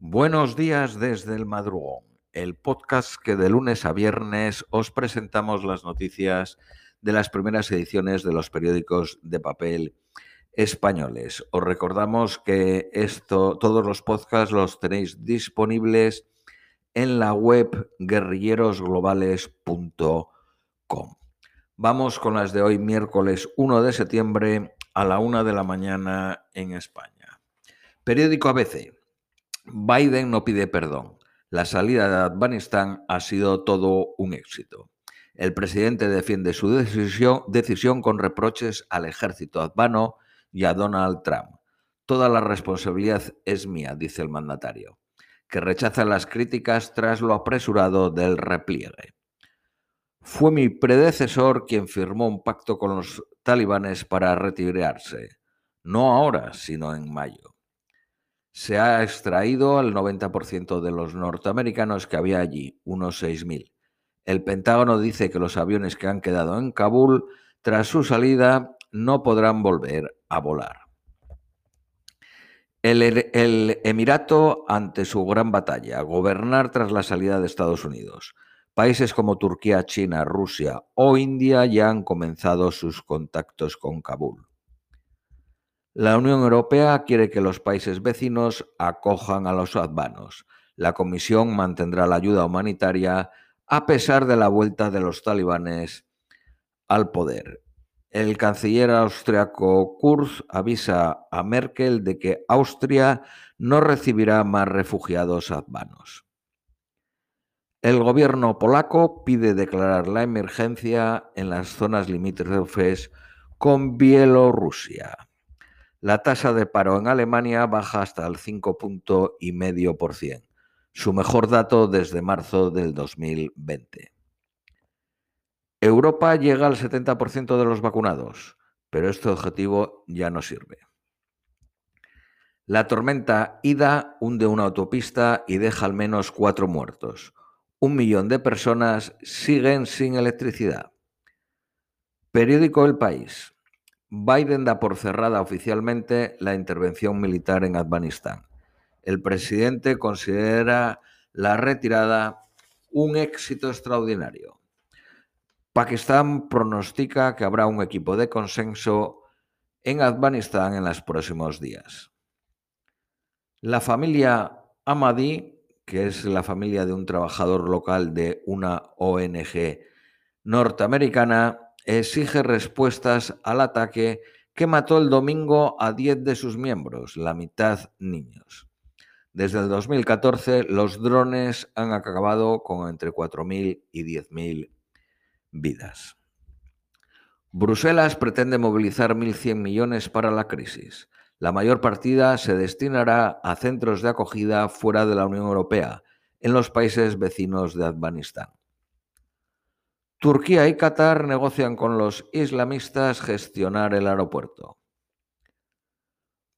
Buenos días desde el madrugón, el podcast que de lunes a viernes os presentamos las noticias de las primeras ediciones de los periódicos de papel españoles. Os recordamos que todos los podcasts los tenéis disponibles en la web guerrillerosglobales.com. Vamos con las de hoy, miércoles 1 de septiembre a la 1 de la mañana en España. Periódico ABC. Biden no pide perdón. La salida de Afganistán ha sido todo un éxito. El presidente defiende su decisión, decisión, con reproches al ejército afgano y a Donald Trump. Toda la responsabilidad es mía, dice el mandatario, que rechaza las críticas tras lo apresurado del repliegue. Fue mi predecesor quien firmó un pacto con los talibanes para retirarse, no ahora, sino en mayo se ha extraído al 90% de los norteamericanos que había allí, unos 6.000. El Pentágono dice que los aviones que han quedado en Kabul tras su salida no podrán volver a volar. El, el, Emirato ante su gran batalla, gobernar tras la salida de Estados Unidos. Países como Turquía, China, Rusia o India ya han comenzado sus contactos con Kabul. La Unión Europea quiere que los países vecinos acojan a los afganos. La Comisión mantendrá la ayuda humanitaria a pesar de la vuelta de los talibanes al poder. El canciller austriaco Kurz avisa a Merkel de que Austria no recibirá más refugiados afganos. El gobierno polaco pide declarar la emergencia en las zonas limítrofes con Bielorrusia. La tasa de paro en Alemania baja hasta el 5,5%, su mejor dato desde marzo del 2020. Europa llega al 70% de los vacunados, pero este objetivo ya no sirve. La tormenta Ida hunde una autopista y deja al menos cuatro muertos. Un millón de personas siguen sin electricidad. Periódico El País. Biden da por cerrada oficialmente la intervención militar en Afganistán. El presidente considera la retirada un éxito extraordinario. Pakistán pronostica que habrá un equipo de consenso en Afganistán en los próximos días. La familia Ahmadi, que es la familia de un trabajador local de una ONG norteamericana, exige respuestas al ataque que mató el domingo a 10 de sus miembros, la mitad niños. Desde el 2014, los drones han acabado con entre 4.000 y 10.000 vidas. Bruselas pretende movilizar 1.100 millones para la crisis. La mayor partida se destinará a centros de acogida fuera de la Unión Europea, en los países vecinos de Afganistán. Turquía y Qatar negocian con los islamistas gestionar el aeropuerto.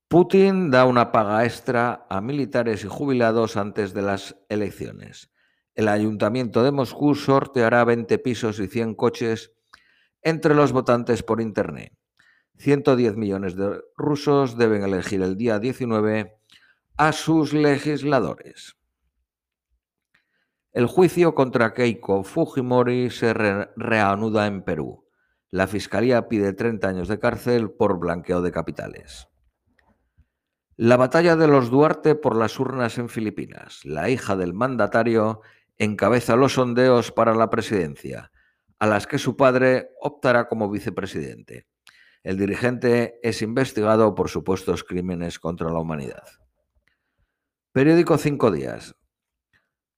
Putin da una paga extra a militares y jubilados antes de las elecciones. El ayuntamiento de Moscú sorteará 20 pisos y 100 coches entre los votantes por Internet. 110 millones de rusos deben elegir el día 19 a sus legisladores. El juicio contra Keiko Fujimori se reanuda en Perú. La Fiscalía pide 30 años de cárcel por blanqueo de capitales. La batalla de los Duarte por las urnas en Filipinas. La hija del mandatario encabeza los sondeos para la presidencia, a las que su padre optará como vicepresidente. El dirigente es investigado por supuestos crímenes contra la humanidad. Periódico Cinco Días.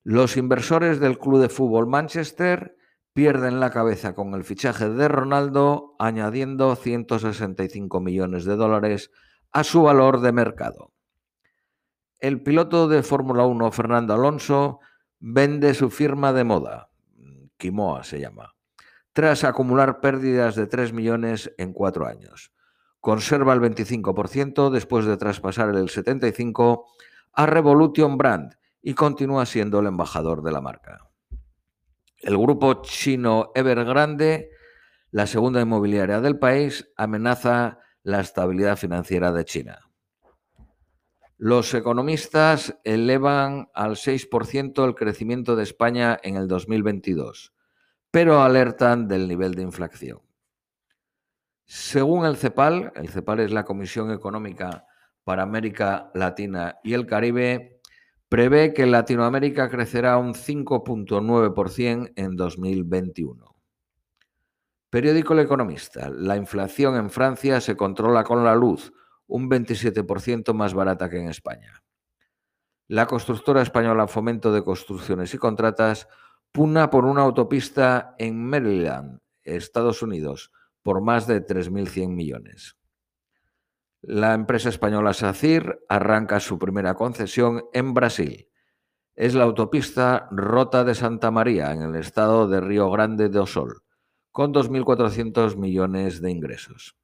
Los inversores del club de fútbol Manchester pierden la cabeza con el fichaje de Ronaldo, añadiendo 165 millones de dólares a su valor de mercado. El piloto de Fórmula 1 Fernando Alonso vende su firma de moda, Kimoa se llama, tras acumular pérdidas de 3 millones en cuatro años. Conserva el 25% después de traspasar el 75% a Revolution Brand, y continúa siendo el embajador de la marca. El grupo chino Evergrande, la segunda inmobiliaria del país, amenaza la estabilidad financiera de China. Los economistas elevan al 6% el crecimiento de España en el 2022, pero alertan del nivel de inflación. Según el CEPAL, el CEPAL es la Comisión Económica para América Latina y el Caribe, prevé que Latinoamérica crecerá un 5.9% en 2021. Periódico El Economista. La inflación en Francia se controla con la luz, un 27% más barata que en España. La constructora española Fomento de Construcciones y Contratas puna por una autopista en Maryland, Estados Unidos, por más de 3.100 millones. La empresa española SACIR arranca su primera concesión en Brasil. Es la autopista Rota de Santa María, en el estado de Río Grande do Sol, con 2.400 millones de ingresos.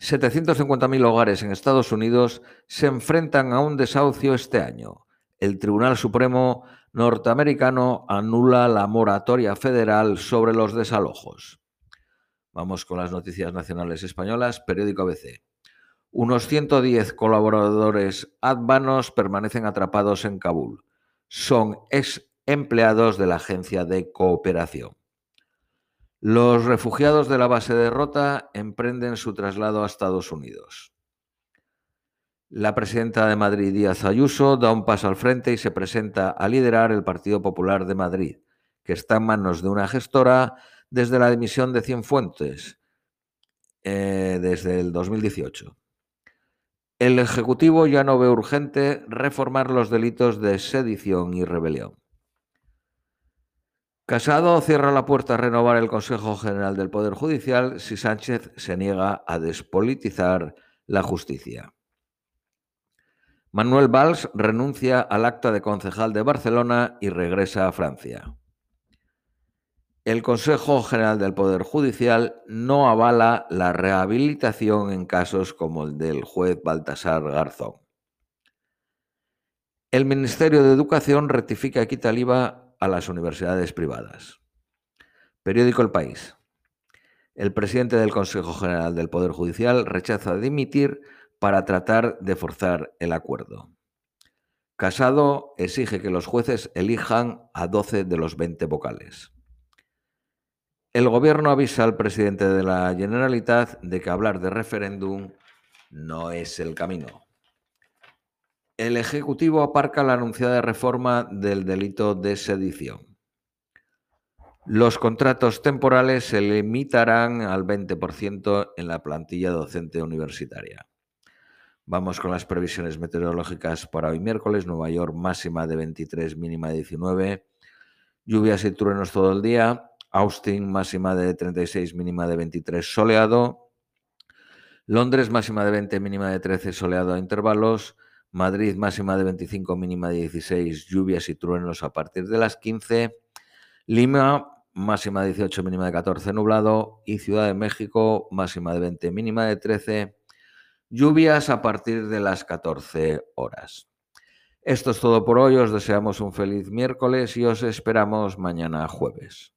750.000 hogares en Estados Unidos se enfrentan a un desahucio este año. El Tribunal Supremo norteamericano anula la moratoria federal sobre los desalojos. Vamos con las noticias nacionales españolas, periódico ABC. Unos 110 colaboradores advanos permanecen atrapados en Kabul. Son ex empleados de la Agencia de Cooperación. Los refugiados de la base de Rota emprenden su traslado a Estados Unidos. La presidenta de Madrid, Díaz Ayuso, da un paso al frente y se presenta a liderar el Partido Popular de Madrid, que está en manos de una gestora desde la dimisión de Cienfuentes, eh, desde el 2018. El Ejecutivo ya no ve urgente reformar los delitos de sedición y rebelión. Casado cierra la puerta a renovar el Consejo General del Poder Judicial si Sánchez se niega a despolitizar la justicia. Manuel Valls renuncia al acta de concejal de Barcelona y regresa a Francia. El Consejo General del Poder Judicial no avala la rehabilitación en casos como el del juez Baltasar Garzón. El Ministerio de Educación rectifica quita el a las universidades privadas. Periódico El País. El presidente del Consejo General del Poder Judicial rechaza dimitir para tratar de forzar el acuerdo. Casado exige que los jueces elijan a 12 de los 20 vocales. El gobierno avisa al presidente de la Generalitat de que hablar de referéndum no es el camino. El Ejecutivo aparca la anunciada reforma del delito de sedición. Los contratos temporales se limitarán al 20% en la plantilla docente universitaria. Vamos con las previsiones meteorológicas para hoy miércoles. Nueva York máxima de 23, mínima de 19. Lluvias y truenos todo el día. Austin máxima de 36, mínima de 23, soleado. Londres máxima de 20, mínima de 13, soleado a intervalos. Madrid máxima de 25, mínima de 16, lluvias y truenos a partir de las 15. Lima máxima de 18, mínima de 14, nublado. Y Ciudad de México máxima de 20, mínima de 13, lluvias a partir de las 14 horas. Esto es todo por hoy, os deseamos un feliz miércoles y os esperamos mañana jueves.